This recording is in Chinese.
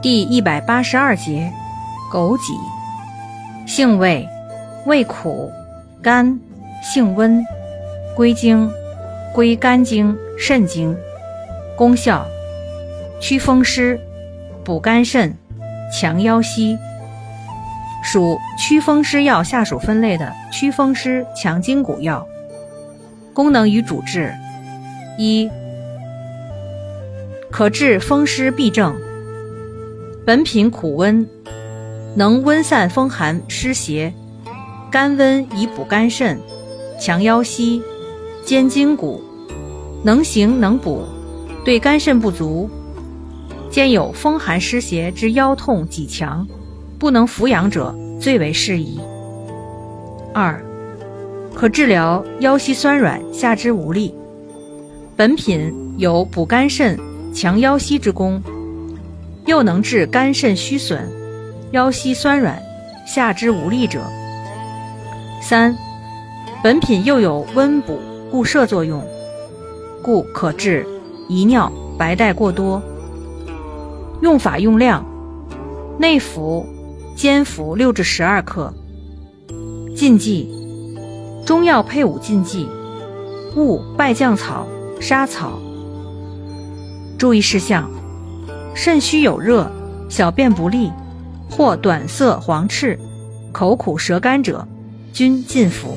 第一百八十二节，枸杞，性味，味苦，甘，性温，归经，归肝经、肾经。功效，祛风湿，补肝肾，强腰膝。属祛风湿药下属分类的祛风湿强筋骨药。功能与主治：一，可治风湿痹症。本品苦温，能温散风寒湿邪，甘温以补肝肾，强腰膝，坚筋骨，能行能补，对肝肾不足，兼有风寒湿邪之腰痛脊强，不能服养者最为适宜。二，可治疗腰膝酸软、下肢无力。本品有补肝肾、强腰膝之功。又能治肝肾虚损、腰膝酸软、下肢无力者。三，本品又有温补固摄作用，故可治遗尿、白带过多。用法用量：内服，煎服六至十二克。禁忌：中药配伍禁忌，勿败酱草、沙草。注意事项。肾虚有热、小便不利或短涩黄赤、口苦舌干者，均进服。